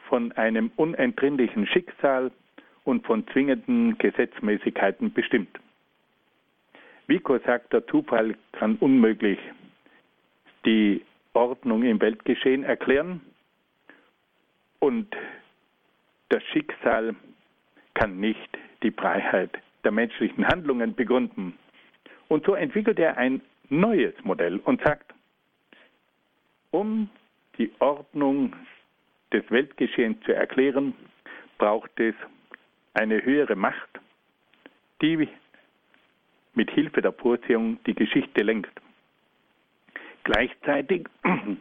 von einem unentrinnlichen Schicksal und von zwingenden Gesetzmäßigkeiten bestimmt. Vico sagt, der Zufall kann unmöglich die Ordnung im Weltgeschehen erklären und das Schicksal kann nicht die Freiheit der menschlichen Handlungen begründen. Und so entwickelt er ein neues Modell und sagt, um die Ordnung des Weltgeschehens zu erklären, braucht es eine höhere Macht, die mit Hilfe der Vorsehung die Geschichte lenkt. Gleichzeitig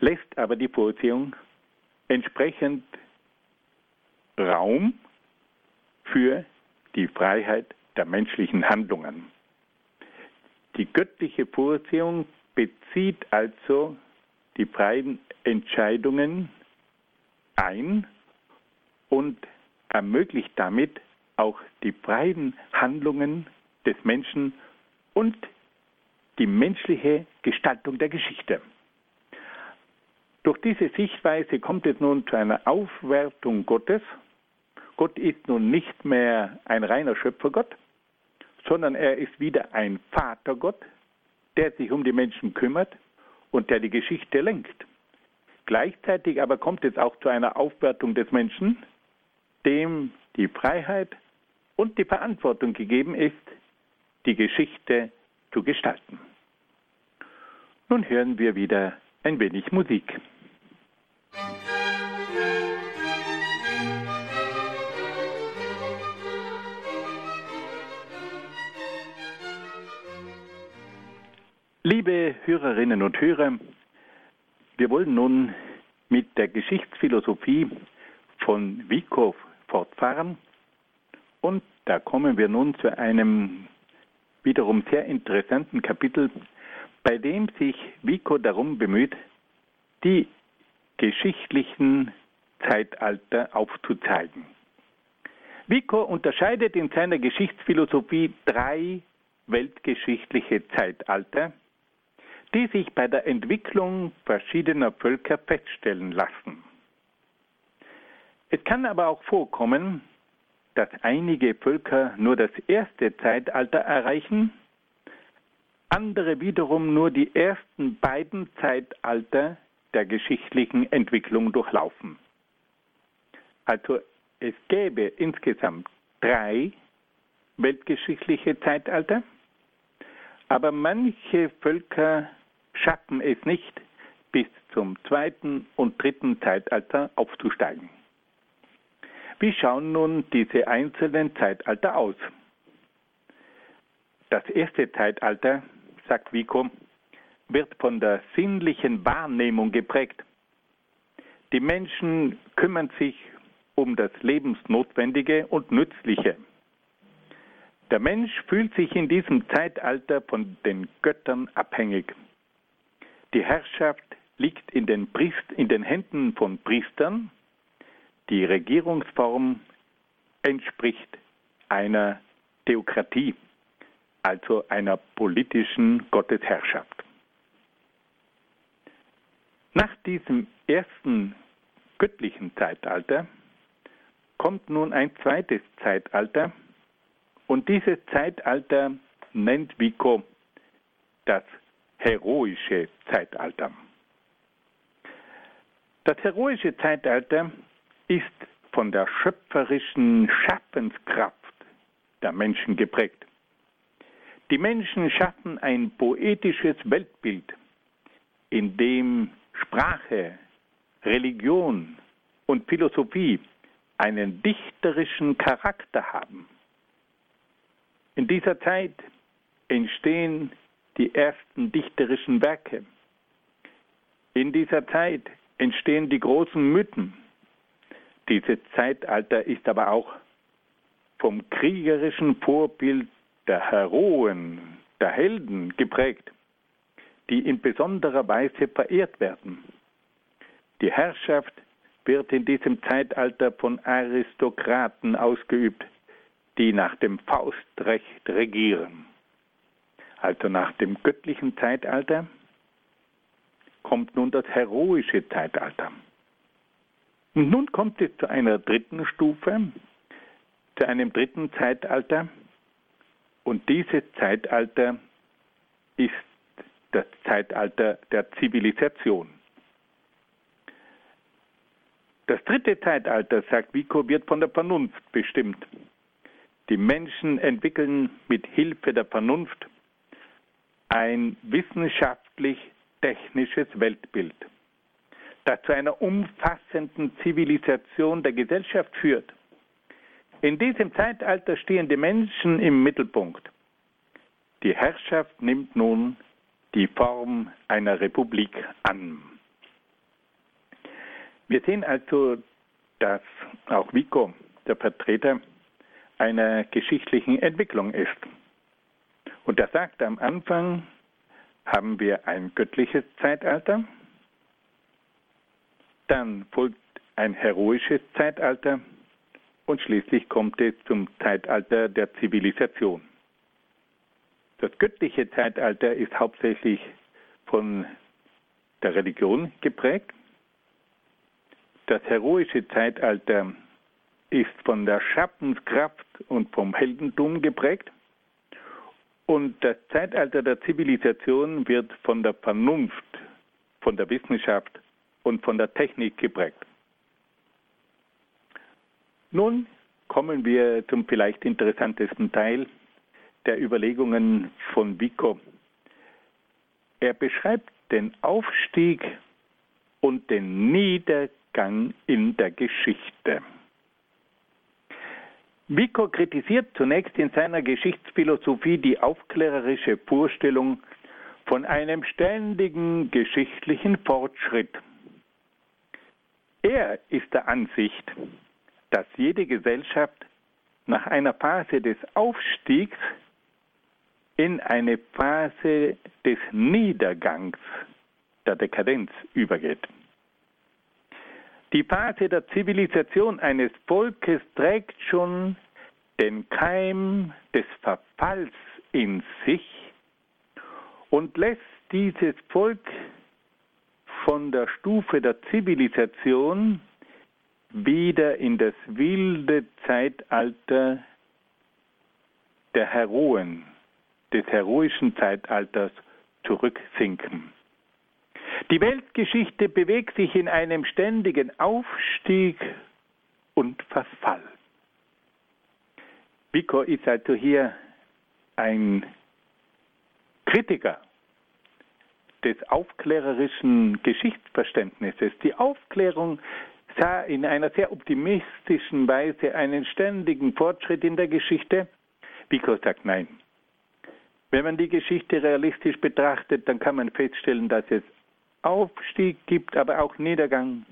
lässt aber die Vorsehung entsprechend Raum für die Freiheit der menschlichen Handlungen. Die göttliche Vorsehung bezieht also die freien Entscheidungen ein und ermöglicht damit auch die freien Handlungen des Menschen und die menschliche Gestaltung der Geschichte. Durch diese Sichtweise kommt es nun zu einer Aufwertung Gottes. Gott ist nun nicht mehr ein reiner Schöpfergott, sondern er ist wieder ein Vatergott, der sich um die Menschen kümmert und der die Geschichte lenkt. Gleichzeitig aber kommt es auch zu einer Aufwertung des Menschen, dem die Freiheit und die Verantwortung gegeben ist, die Geschichte zu gestalten. Nun hören wir wieder ein wenig Musik. Liebe Hörerinnen und Hörer, wir wollen nun mit der Geschichtsphilosophie von Wyckoff fortfahren und da kommen wir nun zu einem wiederum sehr interessanten Kapitel, bei dem sich Vico darum bemüht, die geschichtlichen Zeitalter aufzuzeigen. Vico unterscheidet in seiner Geschichtsphilosophie drei weltgeschichtliche Zeitalter, die sich bei der Entwicklung verschiedener Völker feststellen lassen. Es kann aber auch vorkommen, dass einige Völker nur das erste Zeitalter erreichen, andere wiederum nur die ersten beiden Zeitalter der geschichtlichen Entwicklung durchlaufen. Also es gäbe insgesamt drei weltgeschichtliche Zeitalter, aber manche Völker schaffen es nicht, bis zum zweiten und dritten Zeitalter aufzusteigen. Wie schauen nun diese einzelnen Zeitalter aus? Das erste Zeitalter, sagt Vico, wird von der sinnlichen Wahrnehmung geprägt. Die Menschen kümmern sich um das Lebensnotwendige und Nützliche. Der Mensch fühlt sich in diesem Zeitalter von den Göttern abhängig. Die Herrschaft liegt in den, Priest, in den Händen von Priestern. Die Regierungsform entspricht einer Theokratie, also einer politischen Gottesherrschaft. Nach diesem ersten göttlichen Zeitalter kommt nun ein zweites Zeitalter und dieses Zeitalter nennt Vico das heroische Zeitalter. Das heroische Zeitalter ist von der schöpferischen Schaffenskraft der Menschen geprägt. Die Menschen schaffen ein poetisches Weltbild, in dem Sprache, Religion und Philosophie einen dichterischen Charakter haben. In dieser Zeit entstehen die ersten dichterischen Werke. In dieser Zeit entstehen die großen Mythen. Dieses Zeitalter ist aber auch vom kriegerischen Vorbild der Heroen, der Helden geprägt, die in besonderer Weise verehrt werden. Die Herrschaft wird in diesem Zeitalter von Aristokraten ausgeübt, die nach dem Faustrecht regieren. Also nach dem göttlichen Zeitalter kommt nun das heroische Zeitalter. Und nun kommt es zu einer dritten Stufe, zu einem dritten Zeitalter. Und dieses Zeitalter ist das Zeitalter der Zivilisation. Das dritte Zeitalter, sagt Vico, wird von der Vernunft bestimmt. Die Menschen entwickeln mit Hilfe der Vernunft ein wissenschaftlich-technisches Weltbild, das zu einer umfassenden Zivilisation der Gesellschaft führt. In diesem Zeitalter stehen die Menschen im Mittelpunkt. Die Herrschaft nimmt nun die Form einer Republik an. Wir sehen also, dass auch Vico der Vertreter einer geschichtlichen Entwicklung ist. Und er sagt, am Anfang haben wir ein göttliches Zeitalter, dann folgt ein heroisches Zeitalter und schließlich kommt es zum Zeitalter der Zivilisation. Das göttliche Zeitalter ist hauptsächlich von der Religion geprägt. Das heroische Zeitalter ist von der Schaffenskraft und vom Heldentum geprägt. Und das Zeitalter der Zivilisation wird von der Vernunft, von der Wissenschaft und von der Technik geprägt. Nun kommen wir zum vielleicht interessantesten Teil der Überlegungen von Vico. Er beschreibt den Aufstieg und den Niedergang in der Geschichte. Vico kritisiert zunächst in seiner Geschichtsphilosophie die aufklärerische Vorstellung von einem ständigen geschichtlichen Fortschritt. Er ist der Ansicht, dass jede Gesellschaft nach einer Phase des Aufstiegs in eine Phase des Niedergangs, der Dekadenz übergeht. Die Phase der Zivilisation eines Volkes trägt schon den Keim des Verfalls in sich und lässt dieses Volk von der Stufe der Zivilisation wieder in das wilde Zeitalter der Heroen, des heroischen Zeitalters zurücksinken. Die Weltgeschichte bewegt sich in einem ständigen Aufstieg und Verfall. Vico ist also hier ein Kritiker des aufklärerischen Geschichtsverständnisses. Die Aufklärung sah in einer sehr optimistischen Weise einen ständigen Fortschritt in der Geschichte. Vico sagt nein. Wenn man die Geschichte realistisch betrachtet, dann kann man feststellen, dass es Aufstieg gibt, aber auch Niedergang.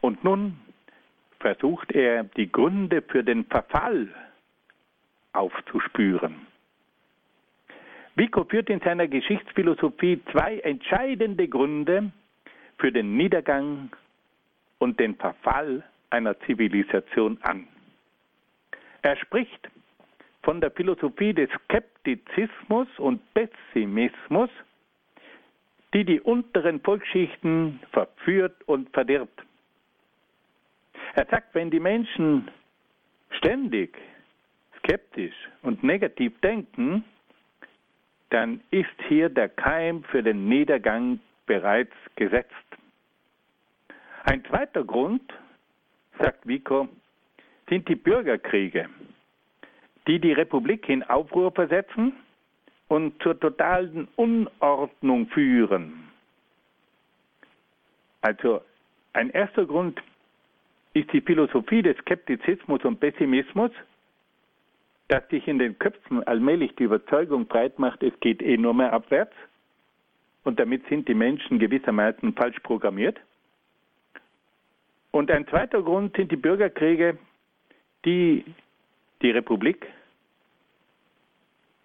Und nun versucht er, die Gründe für den Verfall aufzuspüren. Vico führt in seiner Geschichtsphilosophie zwei entscheidende Gründe für den Niedergang und den Verfall einer Zivilisation an. Er spricht von der Philosophie des Skeptizismus und Pessimismus, die die unteren Volksschichten verführt und verdirbt. Er sagt, wenn die Menschen ständig skeptisch und negativ denken, dann ist hier der Keim für den Niedergang bereits gesetzt. Ein zweiter Grund, sagt Vico, sind die Bürgerkriege, die die Republik in Aufruhr versetzen und zur totalen Unordnung führen. Also ein erster Grund ist die Philosophie des Skeptizismus und Pessimismus, dass sich in den Köpfen allmählich die Überzeugung breit macht, es geht eh nur mehr abwärts. Und damit sind die Menschen gewissermaßen falsch programmiert. Und ein zweiter Grund sind die Bürgerkriege, die die Republik,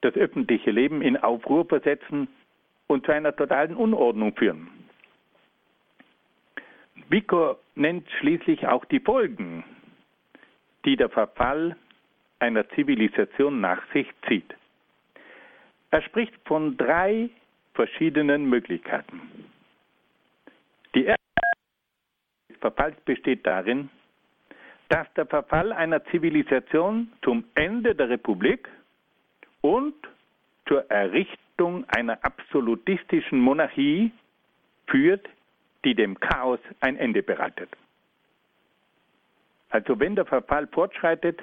das öffentliche Leben in Aufruhr versetzen und zu einer totalen Unordnung führen. Vico nennt schließlich auch die Folgen, die der Verfall einer Zivilisation nach sich zieht. Er spricht von drei verschiedenen Möglichkeiten. Die erste des Verfalls besteht darin, dass der Verfall einer Zivilisation zum Ende der Republik und zur Errichtung einer absolutistischen Monarchie führt, die dem Chaos ein Ende bereitet. Also wenn der Verfall fortschreitet,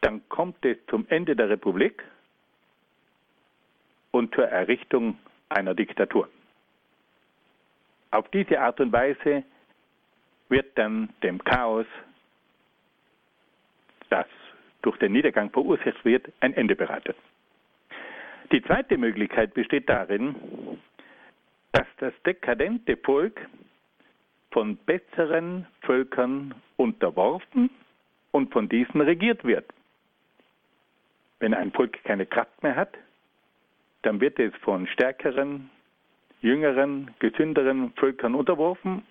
dann kommt es zum Ende der Republik und zur Errichtung einer Diktatur. Auf diese Art und Weise wird dann dem Chaos, das durch den Niedergang verursacht wird, ein Ende bereitet. Die zweite Möglichkeit besteht darin, dass das dekadente Volk von besseren Völkern unterworfen und von diesen regiert wird. Wenn ein Volk keine Kraft mehr hat, dann wird es von stärkeren, jüngeren, gesünderen Völkern unterworfen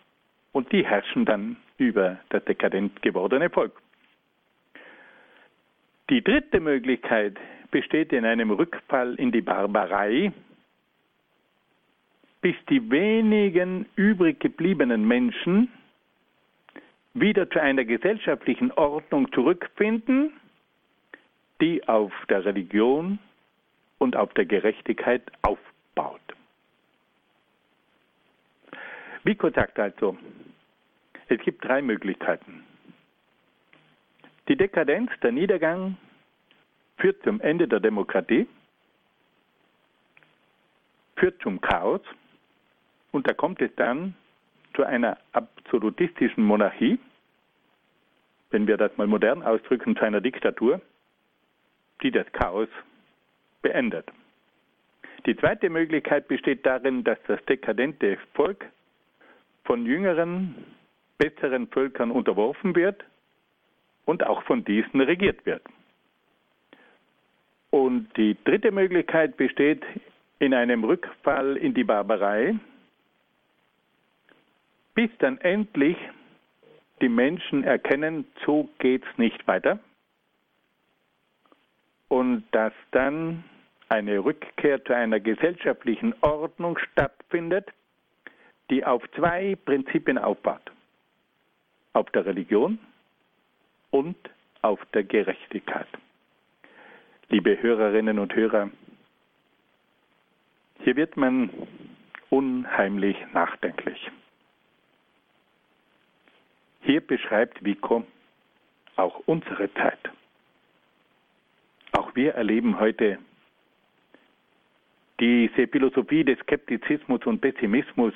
und die herrschen dann über das dekadent gewordene Volk. Die dritte Möglichkeit besteht in einem Rückfall in die Barbarei, bis die wenigen übrig gebliebenen Menschen wieder zu einer gesellschaftlichen Ordnung zurückfinden die auf der Religion und auf der Gerechtigkeit aufbaut. Vico sagt also, es gibt drei Möglichkeiten. Die Dekadenz, der Niedergang, führt zum Ende der Demokratie, führt zum Chaos und da kommt es dann zu einer absolutistischen Monarchie, wenn wir das mal modern ausdrücken, zu einer Diktatur die das Chaos beendet. Die zweite Möglichkeit besteht darin, dass das dekadente Volk von jüngeren, besseren Völkern unterworfen wird und auch von diesen regiert wird. Und die dritte Möglichkeit besteht in einem Rückfall in die Barbarei, bis dann endlich die Menschen erkennen, so geht's nicht weiter und dass dann eine Rückkehr zu einer gesellschaftlichen Ordnung stattfindet, die auf zwei Prinzipien aufbaut. Auf der Religion und auf der Gerechtigkeit. Liebe Hörerinnen und Hörer, hier wird man unheimlich nachdenklich. Hier beschreibt Vico auch unsere Zeit. Auch wir erleben heute diese Philosophie des Skeptizismus und Pessimismus,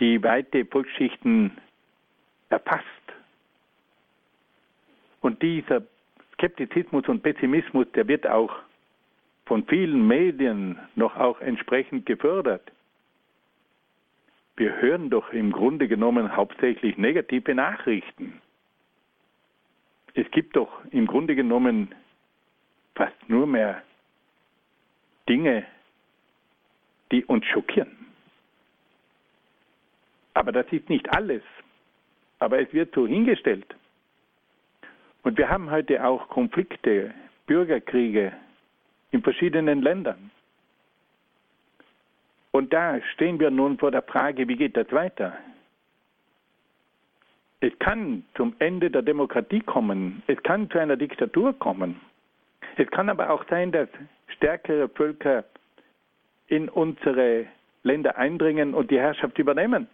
die weite Volksschichten erfasst. Und dieser Skeptizismus und Pessimismus, der wird auch von vielen Medien noch auch entsprechend gefördert. Wir hören doch im Grunde genommen hauptsächlich negative Nachrichten es gibt doch im Grunde genommen fast nur mehr Dinge, die uns schockieren. Aber das ist nicht alles. Aber es wird so hingestellt. Und wir haben heute auch Konflikte, Bürgerkriege in verschiedenen Ländern. Und da stehen wir nun vor der Frage, wie geht das weiter? Es kann zum Ende der Demokratie kommen, es kann zu einer Diktatur kommen. Es kann aber auch sein, dass stärkere Völker in unsere Länder eindringen und die Herrschaft übernehmen.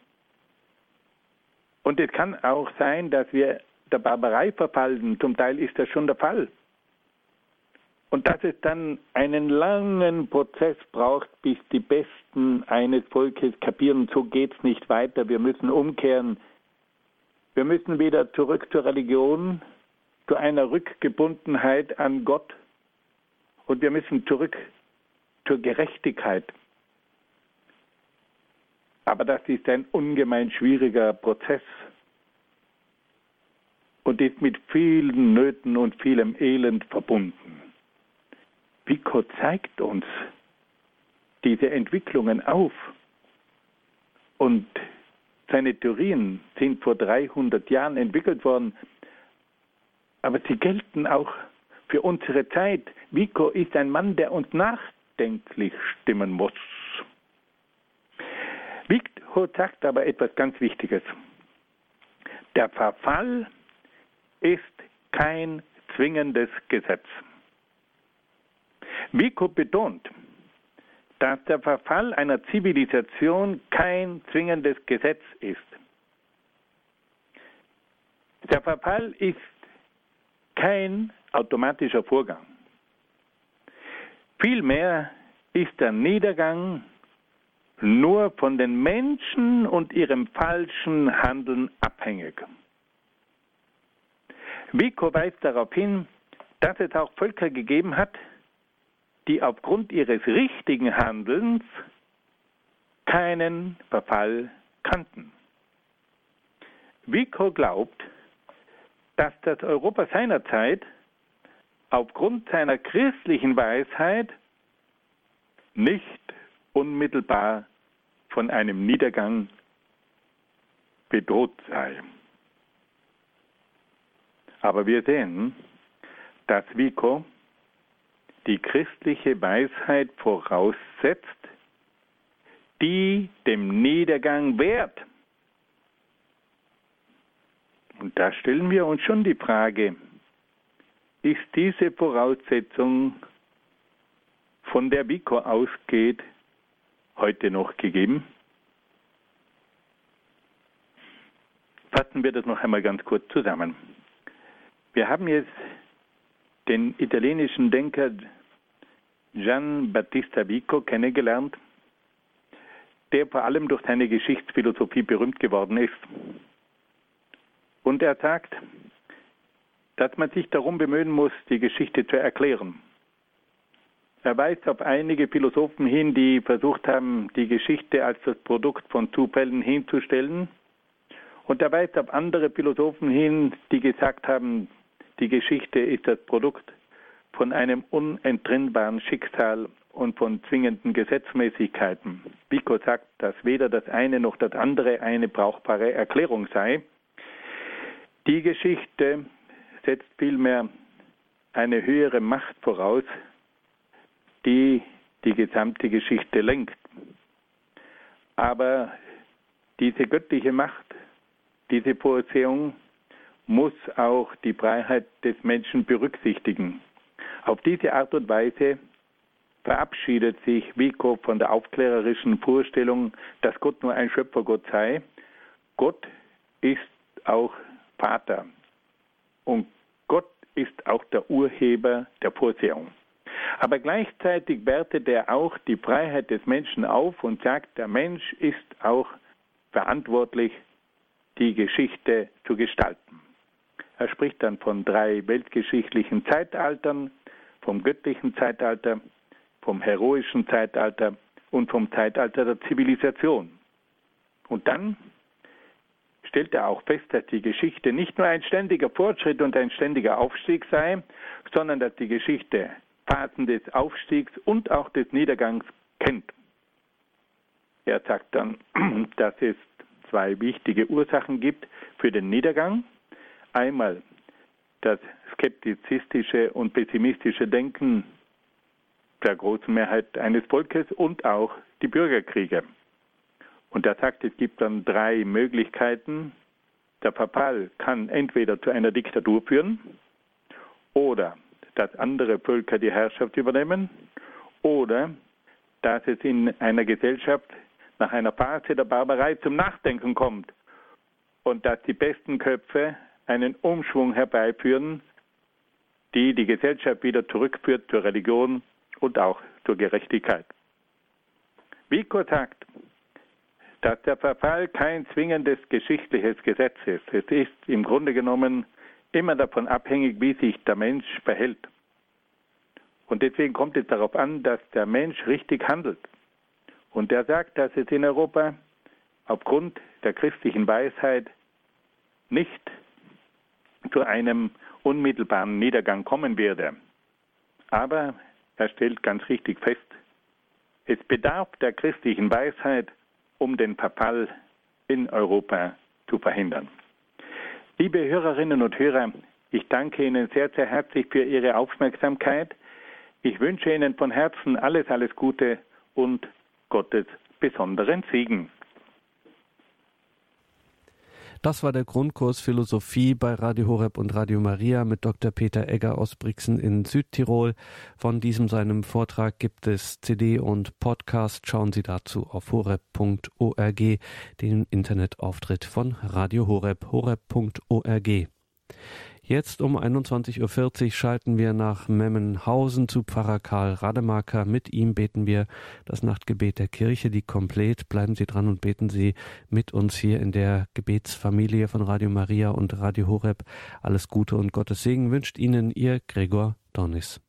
Und es kann auch sein, dass wir der Barbarei verfallen. Zum Teil ist das schon der Fall. Und dass es dann einen langen Prozess braucht, bis die Besten eines Volkes kapieren, so geht es nicht weiter. Wir müssen umkehren. Wir müssen wieder zurück zur Religion, zu einer Rückgebundenheit an Gott. Und wir müssen zurück zur Gerechtigkeit. Aber das ist ein ungemein schwieriger Prozess und ist mit vielen Nöten und vielem Elend verbunden. Vico zeigt uns diese Entwicklungen auf und seine Theorien sind vor 300 Jahren entwickelt worden, aber sie gelten auch für unsere Zeit. Vico ist ein Mann, der uns nachdenklich stimmen muss. Vico sagt aber etwas ganz Wichtiges. Der Verfall ist kein zwingendes Gesetz. Vico betont, dass der Verfall einer Zivilisation kein zwingendes Gesetz ist. Der Verfall ist kein automatischer Vorgang. Vielmehr ist der Niedergang nur von den Menschen und ihrem falschen Handeln abhängig. Vico weist darauf hin, dass es auch Völker gegeben hat, die aufgrund ihres richtigen Handelns keinen Verfall kannten. Vico glaubt, dass das Europa seiner Zeit aufgrund seiner christlichen Weisheit nicht unmittelbar von einem Niedergang bedroht sei. Aber wir sehen, dass Vico die christliche Weisheit voraussetzt, die dem Niedergang wehrt. Und da stellen wir uns schon die Frage, ist diese Voraussetzung, von der Vico ausgeht, heute noch gegeben? Fassen wir das noch einmal ganz kurz zusammen. Wir haben jetzt den italienischen Denker Gian Battista Vico kennengelernt, der vor allem durch seine Geschichtsphilosophie berühmt geworden ist. Und er sagt, dass man sich darum bemühen muss, die Geschichte zu erklären. Er weist auf einige Philosophen hin, die versucht haben, die Geschichte als das Produkt von Zufällen hinzustellen. Und er weist auf andere Philosophen hin, die gesagt haben, die Geschichte ist das Produkt von einem unentrinnbaren Schicksal und von zwingenden Gesetzmäßigkeiten. Vico sagt, dass weder das eine noch das andere eine brauchbare Erklärung sei. Die Geschichte setzt vielmehr eine höhere Macht voraus, die die gesamte Geschichte lenkt. Aber diese göttliche Macht, diese Vorsehung muss auch die Freiheit des Menschen berücksichtigen. Auf diese Art und Weise verabschiedet sich Vico von der aufklärerischen Vorstellung, dass Gott nur ein Schöpfergott sei. Gott ist auch Vater und Gott ist auch der Urheber der Vorsehung. Aber gleichzeitig wertet er auch die Freiheit des Menschen auf und sagt, der Mensch ist auch verantwortlich, die Geschichte zu gestalten. Er spricht dann von drei weltgeschichtlichen Zeitaltern, vom göttlichen Zeitalter, vom heroischen Zeitalter und vom Zeitalter der Zivilisation. Und dann stellt er auch fest, dass die Geschichte nicht nur ein ständiger Fortschritt und ein ständiger Aufstieg sei, sondern dass die Geschichte Phasen des Aufstiegs und auch des Niedergangs kennt. Er sagt dann, dass es zwei wichtige Ursachen gibt für den Niedergang. Einmal das skeptizistische und pessimistische Denken der großen Mehrheit eines Volkes und auch die Bürgerkriege. Und er sagt, es gibt dann drei Möglichkeiten. Der Verfall kann entweder zu einer Diktatur führen oder dass andere Völker die Herrschaft übernehmen oder dass es in einer Gesellschaft nach einer Phase der Barbarei zum Nachdenken kommt und dass die besten Köpfe einen Umschwung herbeiführen, die die Gesellschaft wieder zurückführt zur Religion und auch zur Gerechtigkeit. Vico sagt, dass der Verfall kein zwingendes geschichtliches Gesetz ist. Es ist im Grunde genommen immer davon abhängig, wie sich der Mensch verhält. Und deswegen kommt es darauf an, dass der Mensch richtig handelt. Und er sagt, dass es in Europa aufgrund der christlichen Weisheit nicht zu einem unmittelbaren Niedergang kommen werde. Aber er stellt ganz richtig fest, es bedarf der christlichen Weisheit, um den Verfall in Europa zu verhindern. Liebe Hörerinnen und Hörer, ich danke Ihnen sehr, sehr herzlich für Ihre Aufmerksamkeit. Ich wünsche Ihnen von Herzen alles, alles Gute und Gottes besonderen Segen. Das war der Grundkurs Philosophie bei Radio Horeb und Radio Maria mit Dr. Peter Egger aus Brixen in Südtirol. Von diesem seinem Vortrag gibt es CD und Podcast. Schauen Sie dazu auf horeb.org, den Internetauftritt von Radio Horeb, horeb.org. Jetzt um 21.40 Uhr schalten wir nach Memmenhausen zu Pfarrer Karl Rademacher. Mit ihm beten wir das Nachtgebet der Kirche, die komplett. Bleiben Sie dran und beten Sie mit uns hier in der Gebetsfamilie von Radio Maria und Radio Horeb. Alles Gute und Gottes Segen wünscht Ihnen Ihr Gregor Dornis.